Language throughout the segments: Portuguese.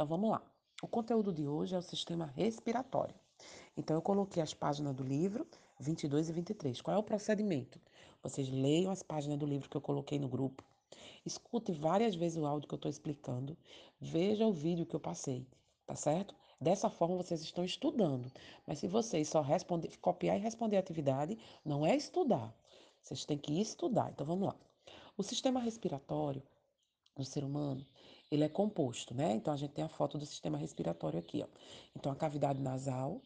Então vamos lá. O conteúdo de hoje é o sistema respiratório. Então eu coloquei as páginas do livro 22 e 23. Qual é o procedimento? Vocês leiam as páginas do livro que eu coloquei no grupo. Escute várias vezes o áudio que eu estou explicando. Veja o vídeo que eu passei, tá certo? Dessa forma vocês estão estudando. Mas se vocês só responder, copiar e responder a atividade, não é estudar. Vocês têm que estudar. Então vamos lá. O sistema respiratório do ser humano, ele é composto, né? Então a gente tem a foto do sistema respiratório aqui, ó. Então a cavidade nasal,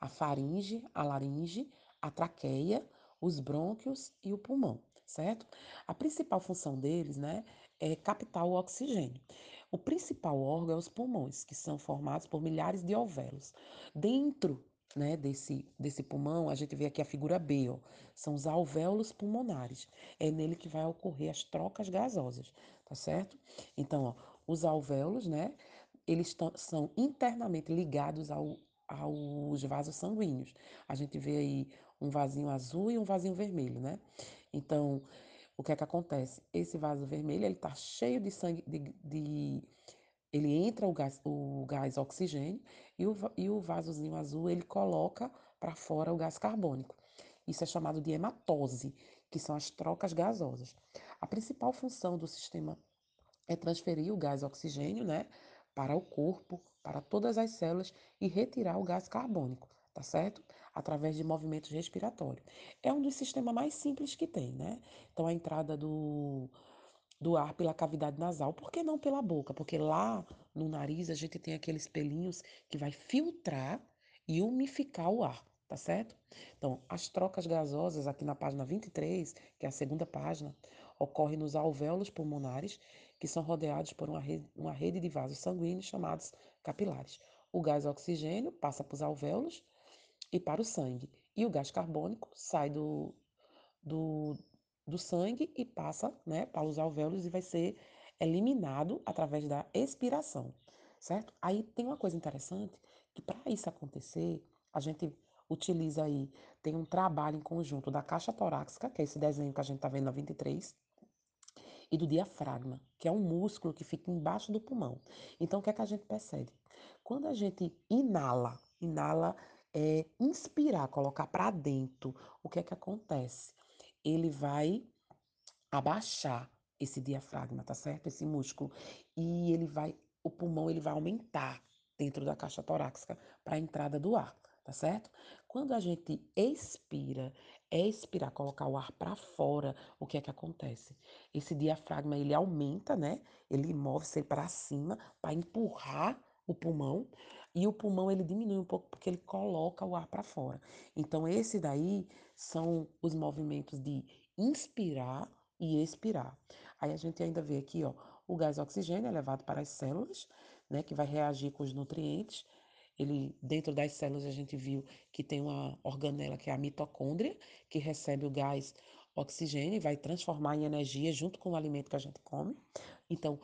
a faringe, a laringe, a traqueia, os brônquios e o pulmão, certo? A principal função deles, né, é captar o oxigênio. O principal órgão é os pulmões, que são formados por milhares de alvéolos. Dentro né, desse, desse pulmão, a gente vê aqui a figura B, ó, são os alvéolos pulmonares. É nele que vai ocorrer as trocas gasosas, tá certo? Então, ó, os alvéolos, né, eles são internamente ligados ao, aos vasos sanguíneos. A gente vê aí um vasinho azul e um vasinho vermelho, né? Então, o que é que acontece? Esse vaso vermelho, ele tá cheio de sangue, de, de ele entra o gás, o gás oxigênio e o, e o vasozinho azul ele coloca para fora o gás carbônico. Isso é chamado de hematose, que são as trocas gasosas. A principal função do sistema é transferir o gás oxigênio, né, para o corpo, para todas as células e retirar o gás carbônico, tá certo? Através de movimentos respiratórios. É um dos sistemas mais simples que tem, né? Então a entrada do do ar pela cavidade nasal. Por que não pela boca? Porque lá no nariz a gente tem aqueles pelinhos que vai filtrar e umificar o ar, tá certo? Então, as trocas gasosas aqui na página 23, que é a segunda página, ocorrem nos alvéolos pulmonares, que são rodeados por uma rede, uma rede de vasos sanguíneos chamados capilares. O gás oxigênio passa para os alvéolos e para o sangue. E o gás carbônico sai do, do, do sangue e passa né, para os alvéolos e vai ser eliminado através da expiração, certo? Aí tem uma coisa interessante, que para isso acontecer, a gente utiliza aí, tem um trabalho em conjunto da caixa torácica, que é esse desenho que a gente está vendo na 23, e do diafragma, que é um músculo que fica embaixo do pulmão. Então, o que é que a gente percebe? Quando a gente inala, inala é inspirar, colocar para dentro, o que é que acontece? Ele vai abaixar esse diafragma, tá certo? Esse músculo. E ele vai, o pulmão ele vai aumentar dentro da caixa torácica para a entrada do ar, tá certo? Quando a gente expira, expirar, colocar o ar para fora, o que é que acontece? Esse diafragma ele aumenta, né? Ele move-se para cima para empurrar o pulmão e o pulmão ele diminui um pouco porque ele coloca o ar para fora. Então esse daí são os movimentos de inspirar e expirar. Aí a gente ainda vê aqui, ó, o gás oxigênio é levado para as células, né, que vai reagir com os nutrientes. Ele dentro das células a gente viu que tem uma organela que é a mitocôndria, que recebe o gás oxigênio e vai transformar em energia junto com o alimento que a gente come. Então,